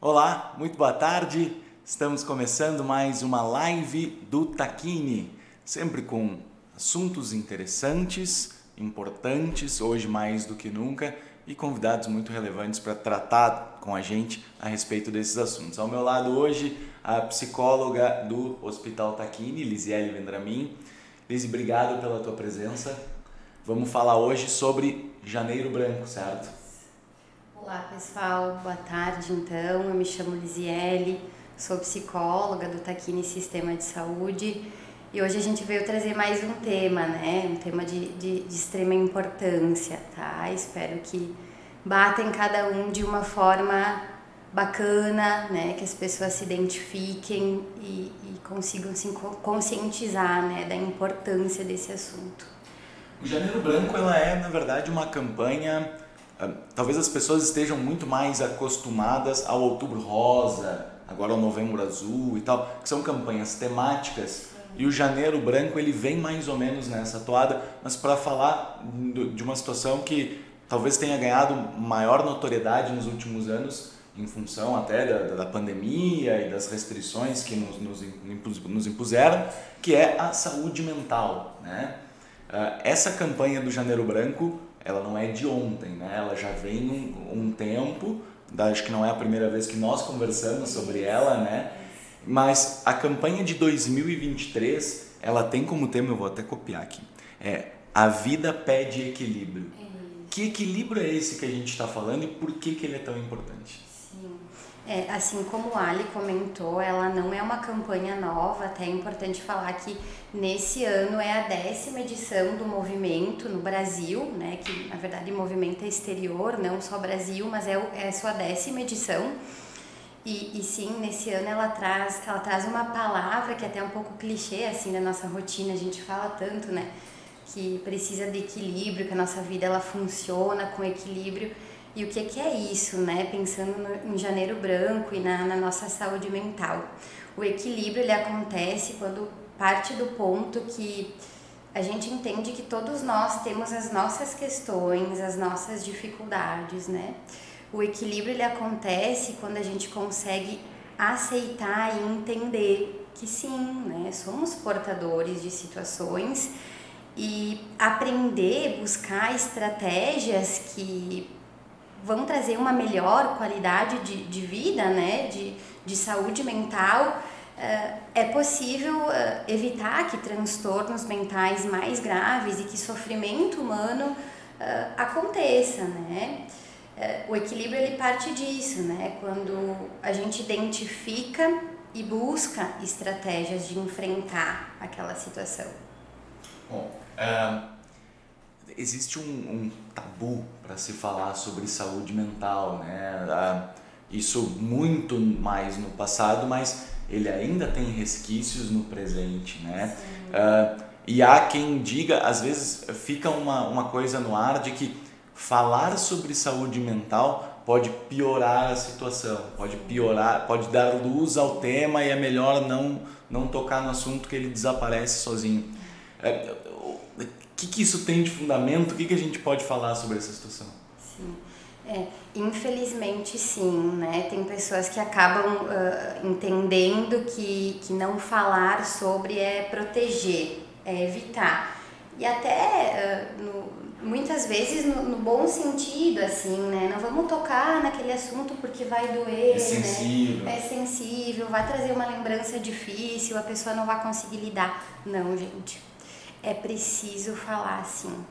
Olá, muito boa tarde. Estamos começando mais uma live do Taquini, sempre com assuntos interessantes, importantes, hoje mais do que nunca, e convidados muito relevantes para tratar com a gente a respeito desses assuntos. Ao meu lado hoje, a psicóloga do Hospital Taquini, Lisiele Vendramin. Lise, obrigado pela tua presença. Vamos falar hoje sobre Janeiro Branco, certo? Olá pessoal, boa tarde então. Eu me chamo Lisiele, sou psicóloga do Taquini Sistema de Saúde e hoje a gente veio trazer mais um tema, né? Um tema de, de, de extrema importância, tá? Espero que bata em cada um de uma forma bacana, né? Que as pessoas se identifiquem e, e consigam se conscientizar, né? Da importância desse assunto. O Janeiro Branco ela é na verdade uma campanha talvez as pessoas estejam muito mais acostumadas ao Outubro Rosa, agora ao Novembro Azul e tal, que são campanhas temáticas. E o Janeiro Branco ele vem mais ou menos nessa toada, mas para falar de uma situação que talvez tenha ganhado maior notoriedade nos últimos anos, em função até da, da pandemia e das restrições que nos, nos, nos impuseram, que é a saúde mental. Né? Essa campanha do Janeiro Branco ela não é de ontem, né? Ela já vem um, um tempo, acho que não é a primeira vez que nós conversamos sobre ela, né? Mas a campanha de 2023, ela tem como tema, eu vou até copiar aqui, é a vida pede equilíbrio. Que equilíbrio é esse que a gente está falando e por que, que ele é tão importante? É, assim como a Ali comentou, ela não é uma campanha nova, até é importante falar que nesse ano é a décima edição do movimento no Brasil, né, que na verdade o movimento é exterior, não só Brasil, mas é, é a sua décima edição. E, e sim, nesse ano ela traz, ela traz uma palavra que é até um pouco clichê assim da nossa rotina, a gente fala tanto, né, que precisa de equilíbrio, que a nossa vida ela funciona com equilíbrio. E o que, é isso, né? Pensando no, em janeiro branco e na, na nossa saúde mental. O equilíbrio ele acontece quando parte do ponto que a gente entende que todos nós temos as nossas questões, as nossas dificuldades, né? O equilíbrio ele acontece quando a gente consegue aceitar e entender que sim, né, somos portadores de situações e aprender, buscar estratégias que vão trazer uma melhor qualidade de, de vida, né, de, de saúde mental, uh, é possível uh, evitar que transtornos mentais mais graves e que sofrimento humano uh, aconteça, né? o equilíbrio ele parte disso, né? Quando a gente identifica e busca estratégias de enfrentar aquela situação. Bom, existe um, um tabu para se falar sobre saúde mental, né? Ah, isso muito mais no passado, mas ele ainda tem resquícios no presente, né? Uh, e há quem diga, às vezes fica uma, uma coisa no ar de que falar sobre saúde mental pode piorar a situação, pode piorar, pode dar luz ao tema e é melhor não, não tocar no assunto que ele desaparece sozinho. É, que, que isso tem de fundamento? O que, que a gente pode falar sobre essa situação? Sim. É, infelizmente sim, né? Tem pessoas que acabam uh, entendendo que, que não falar sobre é proteger, é evitar. E até uh, no, muitas vezes no, no, bom sentido, assim, né? Não vamos tocar naquele assunto porque vai doer, é sensível. né? É sensível, vai trazer uma lembrança difícil, a pessoa não vai conseguir lidar. Não, gente é preciso falar sim.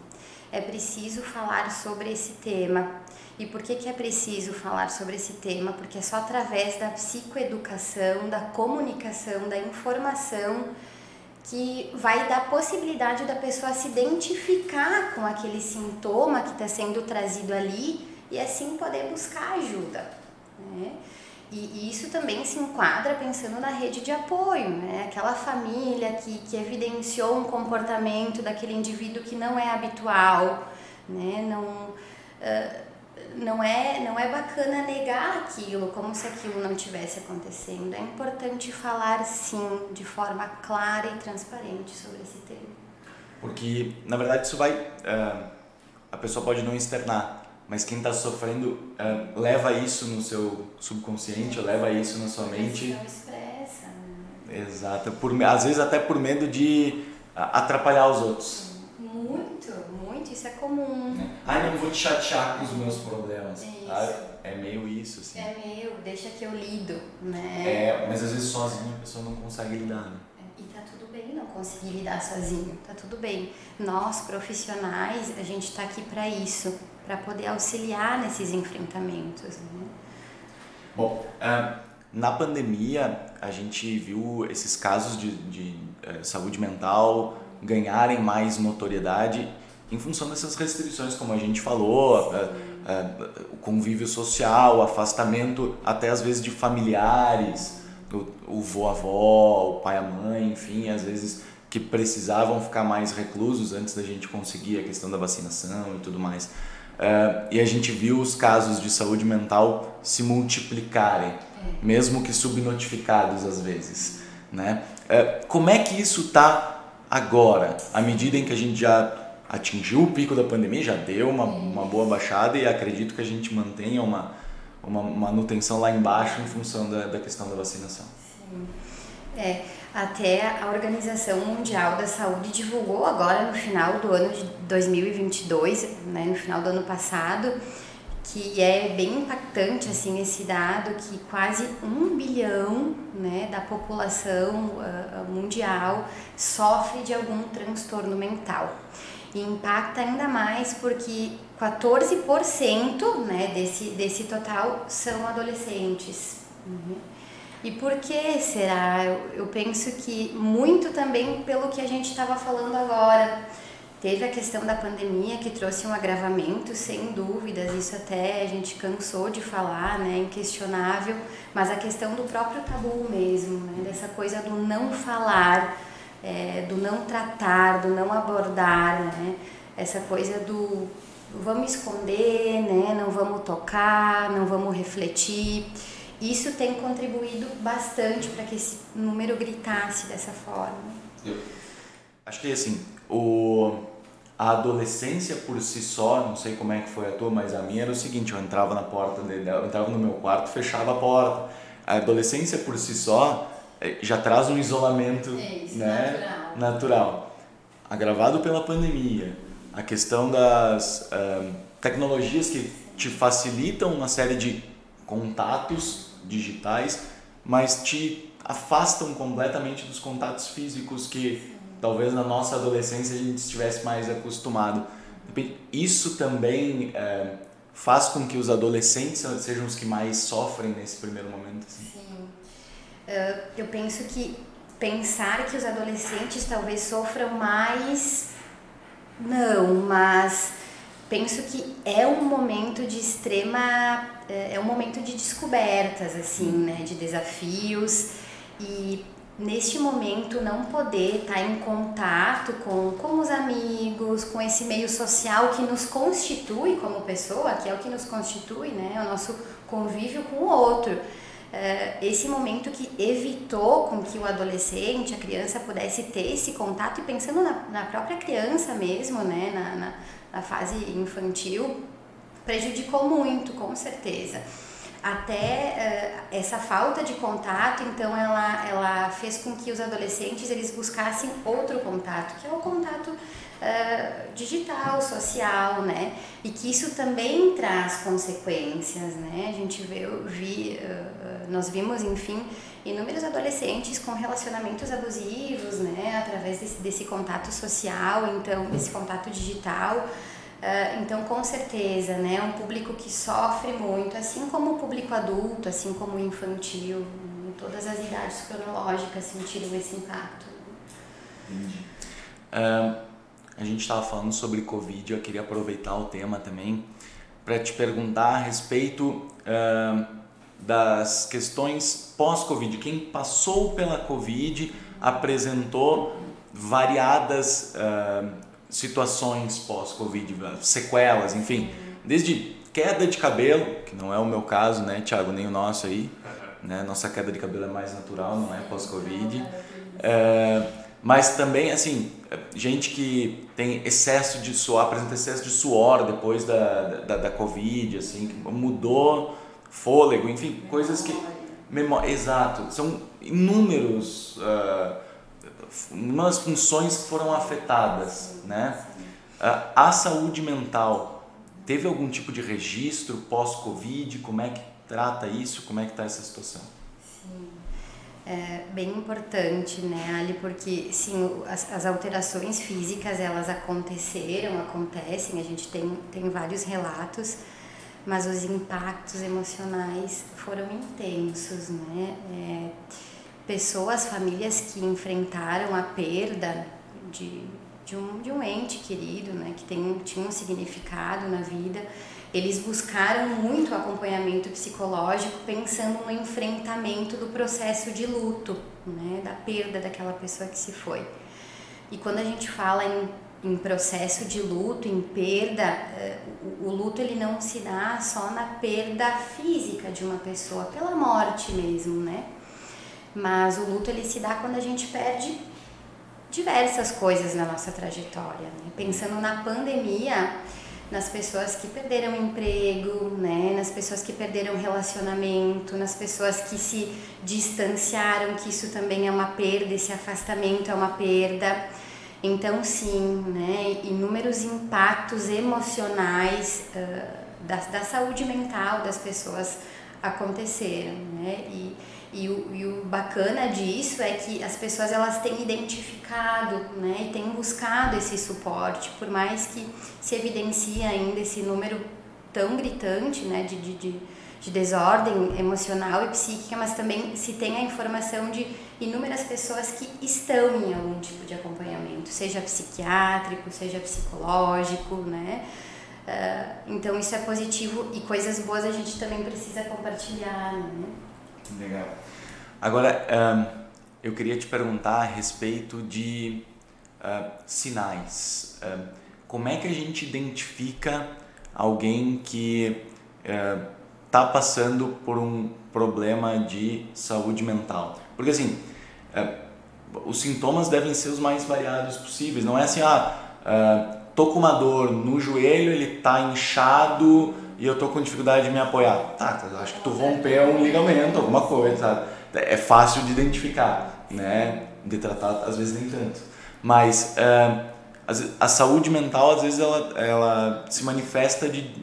É preciso falar sobre esse tema. E por que, que é preciso falar sobre esse tema? Porque é só através da psicoeducação, da comunicação, da informação que vai dar possibilidade da pessoa se identificar com aquele sintoma que está sendo trazido ali e assim poder buscar ajuda. Né? E, isso também se enquadra pensando na rede de apoio, né? Aquela família que, que evidenciou um comportamento daquele indivíduo que não é habitual, né? Não, uh, não, é, não é bacana negar aquilo, como se aquilo não tivesse acontecendo. É importante falar sim, de forma clara e transparente sobre esse tema. Porque, na verdade, isso vai... Uh, a pessoa pode não externar, mas quem está sofrendo uh, leva isso no seu subconsciente, leva isso na sua mente. Não expressa. Né? Exato, por, às vezes até por medo de atrapalhar os outros. Muito, muito, isso é comum. É. Ai, não vou te chatear com os meus problemas. Isso. É meio isso, assim. É meio, deixa que eu lido, né? É, mas às vezes sozinho a pessoa não consegue lidar, né? E tá tudo bem não conseguir lidar sozinho, tá tudo bem. Nós, profissionais, a gente tá aqui para isso, para poder auxiliar nesses enfrentamentos, né? Bom, uh, na pandemia a gente viu esses casos de, de uh, saúde mental ganharem mais notoriedade em função dessas restrições, como a gente falou, uh, o convívio social, o afastamento até às vezes de familiares, o, o vô, avó, o pai, a mãe, enfim, às vezes que precisavam ficar mais reclusos antes da gente conseguir a questão da vacinação e tudo mais. Uh, e a gente viu os casos de saúde mental se multiplicarem, é. mesmo que subnotificados às vezes. Né? Uh, como é que isso está agora, à medida em que a gente já atingiu o pico da pandemia, já deu uma, uma boa baixada e acredito que a gente mantenha uma, uma manutenção lá embaixo em função da, da questão da vacinação. Sim. É, até a Organização Mundial da Saúde divulgou agora no final do ano de 2022, né, no final do ano passado, que é bem impactante assim esse dado que quase um bilhão né, da população uh, mundial sofre de algum transtorno mental e impacta ainda mais porque 14% né, desse, desse total são adolescentes. Uhum. E por que será? Eu, eu penso que muito também pelo que a gente estava falando agora. Teve a questão da pandemia que trouxe um agravamento, sem dúvidas, isso até a gente cansou de falar, né, inquestionável, mas a questão do próprio tabu mesmo, né, dessa coisa do não falar, é, do não tratar, do não abordar, né? Essa coisa do vamos esconder, né? Não vamos tocar, não vamos refletir. Isso tem contribuído bastante para que esse número gritasse dessa forma. Eu acho que assim, o a adolescência por si só, não sei como é que foi a tua, mas a minha era o seguinte, eu entrava na porta dele, eu entrava no meu quarto, fechava a porta. A adolescência por si só, é, já traz um isolamento Isso, né, natural. natural. Agravado pela pandemia, a questão das uh, tecnologias que te facilitam uma série de contatos digitais, mas te afastam completamente dos contatos físicos que talvez na nossa adolescência a gente estivesse mais acostumado. Isso também uh, faz com que os adolescentes sejam os que mais sofrem nesse primeiro momento. Assim. Sim uh, eu penso que pensar que os adolescentes talvez sofram mais, não, mas penso que é um momento de extrema, eh, é um momento de descobertas, assim, né, de desafios e neste momento não poder estar em contato com, com os amigos, com esse meio social que nos constitui como pessoa, que é o que nos constitui, né, o nosso convívio com o outro. Eh, esse momento que evitou com que o adolescente, a criança pudesse ter esse contato e pensando na, na própria criança mesmo, né, na, na, na fase infantil, prejudicou muito, com certeza. Até uh, essa falta de contato, então ela, ela fez com que os adolescentes eles buscassem outro contato, que é o contato uh, digital, social, né? E que isso também traz consequências, né? A gente vê, vi, uh, nós vimos, enfim, inúmeros adolescentes com relacionamentos abusivos, né? Através desse, desse contato social, então, desse contato digital. Uh, então, com certeza, né, é um público que sofre muito, assim como o público adulto, assim como o infantil, em todas as idades cronológicas sentiram esse impacto. Entendi. Uh, a gente estava falando sobre Covid, eu queria aproveitar o tema também para te perguntar a respeito uh, das questões pós-Covid. Quem passou pela Covid apresentou variadas uh, situações pós-Covid, sequelas, enfim, desde queda de cabelo, que não é o meu caso, né, Thiago, nem o nosso aí, né, nossa queda de cabelo é mais natural, não é pós-Covid, uh, Mas também, assim, gente que tem excesso de suor, apresenta excesso de suor depois da, da, da Covid, assim, mudou fôlego, enfim, coisas que... Memória, exato, são inúmeros... Uh, inúmeras funções que foram afetadas, né? Uh, a saúde mental, teve algum tipo de registro pós-Covid? Como é que trata isso? Como é que está essa situação? Sim é bem importante, né, Ali, porque sim, as, as, alterações físicas elas aconteceram, acontecem, a gente tem, tem vários relatos, mas os impactos emocionais foram intensos, né? É, pessoas, famílias que enfrentaram a perda de, de, um, de um ente querido, né, que tem, tinha um significado na vida, eles buscaram muito acompanhamento psicológico pensando no enfrentamento do processo de luto, né, da perda daquela pessoa que se foi. E quando a gente fala em, em processo de luto, em perda, eh, o, o luto ele não se dá só na perda física de uma pessoa, pela morte mesmo, né? Mas o luto ele se dá quando a gente perde diversas coisas na nossa trajetória. Né? Pensando na pandemia, nas pessoas que perderam emprego, né, nas pessoas que perderam relacionamento, nas pessoas que se distanciaram, que isso também é uma perda, esse afastamento é uma perda. Então, sim, né, inúmeros impactos emocionais uh, da, da saúde mental das pessoas aconteceram, né, e e o, e o bacana disso é que as pessoas elas têm identificado né, e têm buscado esse suporte, por mais que se evidencie ainda esse número tão gritante né, de, de, de, de desordem emocional e psíquica, mas também se tem a informação de inúmeras pessoas que estão em algum tipo de acompanhamento, seja psiquiátrico, seja psicológico, né? Uh, então isso é positivo e coisas boas a gente também precisa compartilhar, né? Legal. Agora, um, eu queria te perguntar a respeito de uh, sinais. Uh, como é que a gente identifica alguém que está uh, passando por um problema de saúde mental? Porque assim, os sintomas devem ser os mais variados possíveis. Não é assim, ah, tô com uma dor no joelho, ele está inchado e eu tô com dificuldade de me apoiar. Tá, eu acho que tu rompeu um ligamento, alguma coisa, sabe? É fácil de identificar, né? De tratar, às vezes nem tanto. Mas uh, a saúde mental, às vezes, ela, ela se manifesta de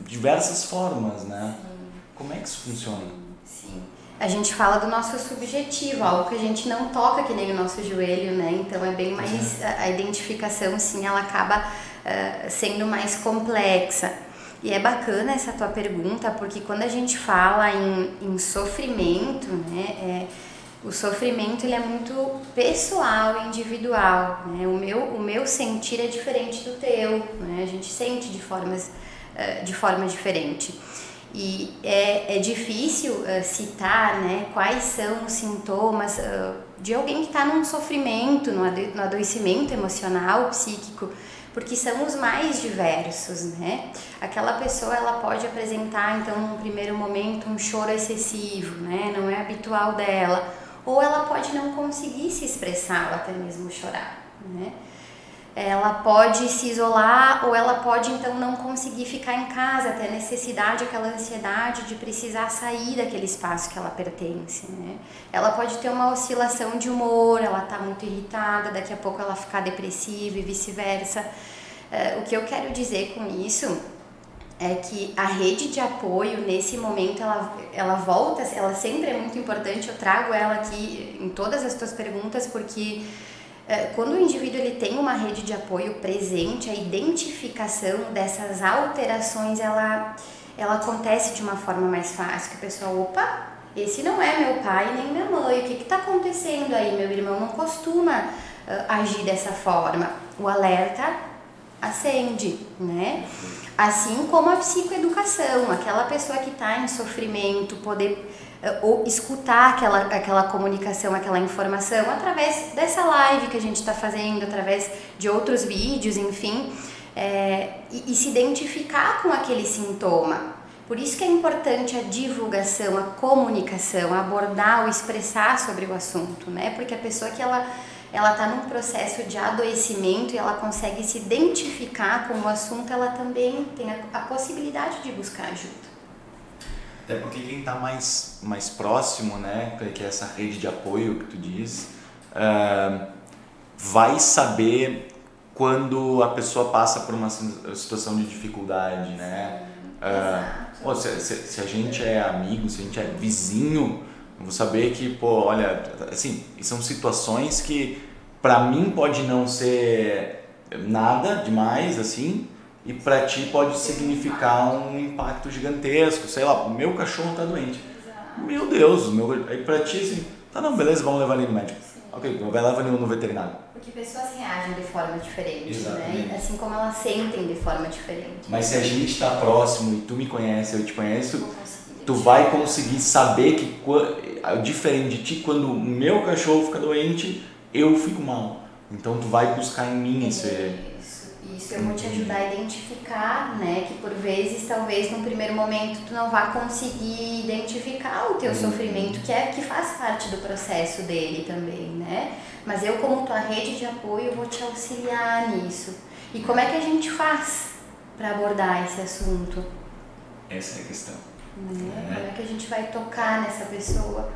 diversas formas, né? Sim. Como é que isso funciona? Sim. A gente fala do nosso subjetivo, algo que a gente não toca que nem o nosso joelho, né? Então é bem mais. A, a identificação, sim, ela acaba uh, sendo mais complexa. E é bacana essa tua pergunta, porque quando a gente fala em, em sofrimento, né, é, o sofrimento ele é muito pessoal, individual. Né? O, meu, o meu sentir é diferente do teu, né? a gente sente de, formas, uh, de forma diferente. E é, é difícil uh, citar né, quais são os sintomas uh, de alguém que está num sofrimento, no adoecimento emocional, psíquico, porque são os mais diversos, né? Aquela pessoa ela pode apresentar então num primeiro momento um choro excessivo, né? Não é habitual dela, ou ela pode não conseguir se expressar, até mesmo chorar, né? Ela pode se isolar ou ela pode então não conseguir ficar em casa, ter necessidade, aquela ansiedade de precisar sair daquele espaço que ela pertence, né? Ela pode ter uma oscilação de humor, ela tá muito irritada, daqui a pouco ela ficar depressiva e vice-versa. Uh, o que eu quero dizer com isso é que a rede de apoio nesse momento ela, ela volta, ela sempre é muito importante. Eu trago ela aqui em todas as tuas perguntas porque é, quando o indivíduo ele tem uma rede de apoio presente, a identificação dessas alterações ela, ela acontece de uma forma mais fácil, que a pessoa, opa, esse não é meu pai nem minha mãe, o que está acontecendo aí? Meu irmão não costuma uh, agir dessa forma. O alerta acende, né? Assim como a psicoeducação, aquela pessoa que está em sofrimento, poder eh, ou escutar aquela, aquela comunicação, aquela informação através dessa live que a gente está fazendo, através de outros vídeos, enfim, é, e, e, se identificar com aquele sintoma. Por isso que é importante a divulgação, a comunicação, abordar ou expressar sobre o assunto, né? Porque a pessoa que ela ela está num processo de adoecimento e ela consegue se identificar com o assunto, ela também tem a, a possibilidade de buscar ajuda. Até porque quem está mais, mais próximo, né, que é essa rede de apoio que tu diz, uh, vai saber quando a pessoa passa por uma situação de dificuldade, né? Uh, se, se, se, a gente é amigo, se a gente é vizinho, vou saber que, pô, olha, assim, são situações que para mim pode não ser nada demais, assim, e para ti pode significar um impacto gigantesco. Sei lá, o meu cachorro tá doente. Meu Deus, meu, aí para ti assim, tá não, beleza, vamos levar ele no médico. Ok, vai levar ele no veterinário. Porque pessoas reagem de forma diferente, né? Exatamente. né? Assim como elas sentem de forma diferente. Mas se a gente está próximo e tu me conhece, eu te conheço, tu vai conseguir saber que diferente de ti, quando o meu cachorro fica doente, eu fico mal. Então tu vai buscar em mim esse isso eu vou te ajudar a identificar, né, que por vezes, talvez no primeiro momento tu não vá conseguir identificar o teu uhum. sofrimento, que é que faz parte do processo dele também, né? Mas eu como tua rede de apoio vou te auxiliar nisso. E como é que a gente faz para abordar esse assunto? Essa é a questão. Né? Como é que a gente vai tocar nessa pessoa?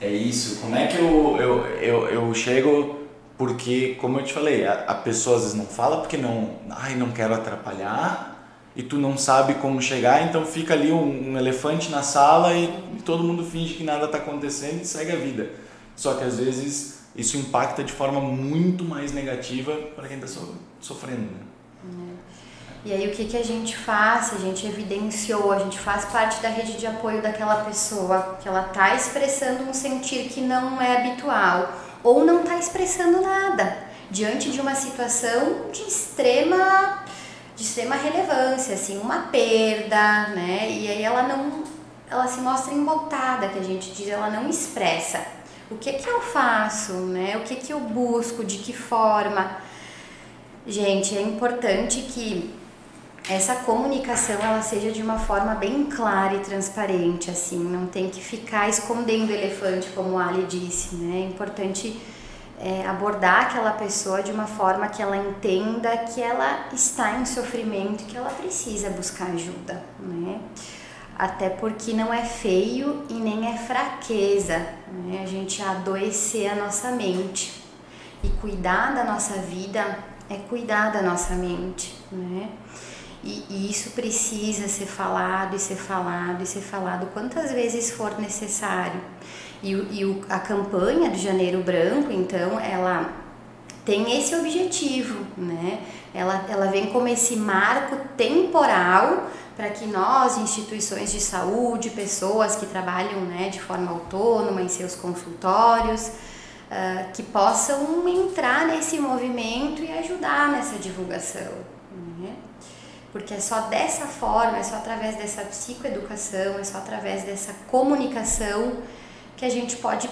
É isso. Como é que eu, eu, eu, eu chego porque, como eu te falei, a, a pessoa às vezes não fala porque não, ai, não quero atrapalhar e tu não sabe como chegar, então fica ali um, um elefante na sala e, e, todo mundo finge que nada está acontecendo e segue a vida. Só que às vezes isso impacta de forma muito mais negativa para quem está so, sofrendo. Né? E aí o que, que a gente faz? A gente evidenciou, a gente faz parte da rede de apoio daquela pessoa que ela está expressando um sentir que não é habitual ou não está expressando nada diante de uma situação de extrema de extrema relevância, assim, uma perda, né? E aí ela não ela se mostra embotada, que a gente diz, ela não expressa. O que que eu faço, né? O que que eu busco, de que forma? Gente, é importante que essa comunicação ela seja de uma forma bem clara e transparente, assim, não tem que ficar escondendo o elefante, como o Ali disse, né? É importante é, abordar aquela pessoa de uma forma que ela entenda que ela está em sofrimento que ela precisa buscar ajuda, né? Até porque não é feio e nem é fraqueza, né? A gente adoecer a nossa mente e cuidar da nossa vida é cuidar da nossa mente, né? E, e, isso precisa ser falado e ser falado e ser falado quantas vezes for necessário. E, e o, a campanha do Janeiro Branco, então, ela tem esse objetivo, né? Ela, ela vem como esse marco temporal para que nós, instituições de saúde, pessoas que trabalham né, de forma autônoma em seus consultórios, uh, que possam entrar nesse movimento e ajudar nessa divulgação porque é só dessa forma, é só através dessa psicoeducação, é só através dessa comunicação que a gente pode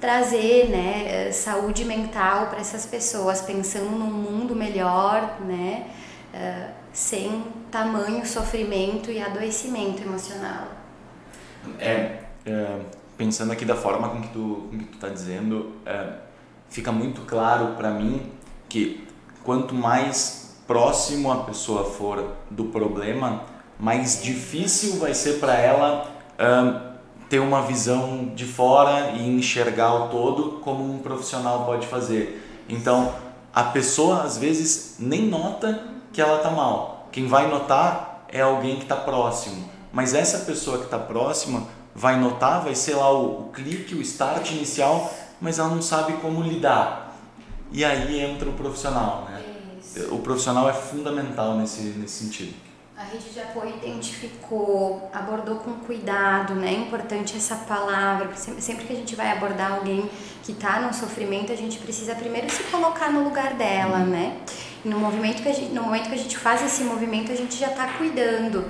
trazer né, saúde mental para essas pessoas, pensando num mundo melhor, né, uh, sem tamanho sofrimento e adoecimento emocional. É, é, pensando aqui da forma com que tu com que tu está dizendo, é, fica muito claro para mim que quanto mais próximo a pessoa for do problema, mais difícil vai ser para ela um, ter uma visão de fora e enxergar o todo como um profissional pode fazer. Então, a pessoa às vezes nem nota que ela está mal. Quem vai notar é alguém que está próximo. Mas essa pessoa que está próxima vai notar, vai ser lá o, o clique, o start inicial, mas ela não sabe como lidar. E aí entra o profissional, né? O profissional é fundamental nesse, nesse sentido. A rede de apoio identificou, abordou com cuidado, né? É importante essa palavra, sempre que a gente vai abordar alguém que está num sofrimento, a gente precisa primeiro se colocar no lugar dela, uhum. né? E no, movimento que a gente, no momento que a gente faz esse movimento, a gente já está cuidando.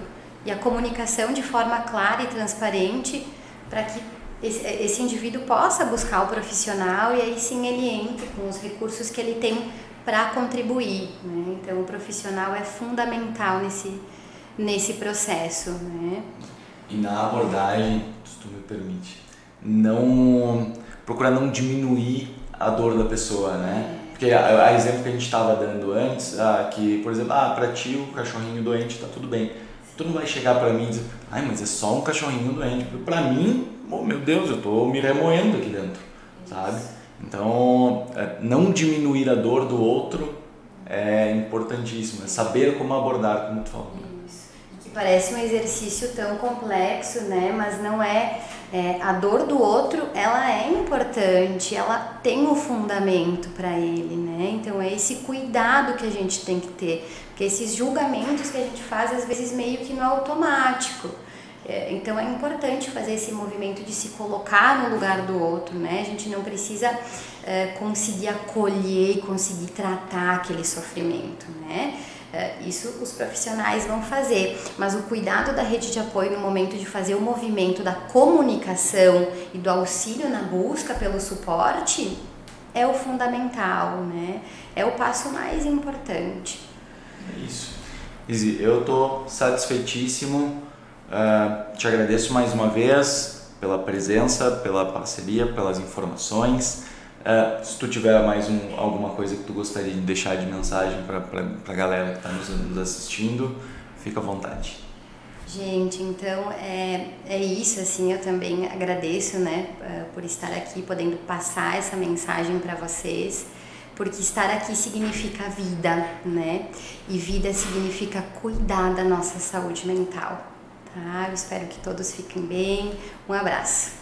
E a comunicação de forma clara e transparente para que esse, esse indivíduo possa buscar o profissional e aí sim ele entre com os recursos que ele tem para contribuir. Né? Então, o profissional é fundamental nesse, nesse processo. Né? E na abordagem, se tu me permite, não procurar não diminuir a dor da pessoa, né? Porque a, a exemplo que a gente estava dando antes, ah, que, por exemplo, ah, para ti o cachorrinho doente tá tudo bem. Tu não vai chegar para mim e dizer, ai, mas é só um cachorrinho doente. Para mim, oh, meu Deus, eu tô me remoendo aqui dentro, sabe? Então, é, não diminuir a dor do outro é importantíssimo, é saber como abordar, como tu falou. Isso. Que parece um exercício tão complexo, né? Mas não é, é, a dor do outro, ela é importante, ela tem um fundamento para ele, né? Então é esse cuidado que a gente tem que ter, porque esses julgamentos que a gente faz às vezes meio que no automático. É, então é importante fazer esse movimento de se colocar no lugar do outro, né? A gente não precisa é, conseguir acolher e conseguir tratar aquele sofrimento, né? É, isso os profissionais vão fazer, mas o cuidado da rede de apoio no momento de fazer o movimento da comunicação e do auxílio na busca pelo suporte é o fundamental, né? É o passo mais importante. É isso. Izzy, eu estou satisfeitíssimo Uh, te agradeço mais uma vez pela presença, pela parceria, pelas informações. Uh, se tu tiver mais um, alguma coisa que tu gostaria de deixar de mensagem para a galera que está nos, nos, assistindo, fica à vontade. Gente, então é, é isso, assim, eu também agradeço, né, ah, por estar aqui, podendo passar essa mensagem para vocês, porque estar aqui significa vida, né, e vida significa cuidar da nossa saúde mental. Eu espero que todos fiquem bem. Um abraço.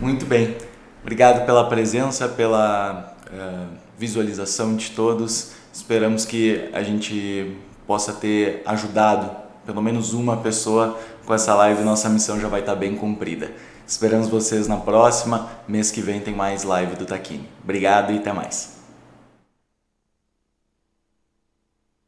Muito bem. Obrigado pela presença, pela uh, visualização de todos. Esperamos que a gente possa ter ajudado pelo menos uma pessoa com essa live. Nossa missão já vai estar bem cumprida. Esperamos vocês na próxima. Mês que vem tem mais live do Taquini. Obrigado e até mais.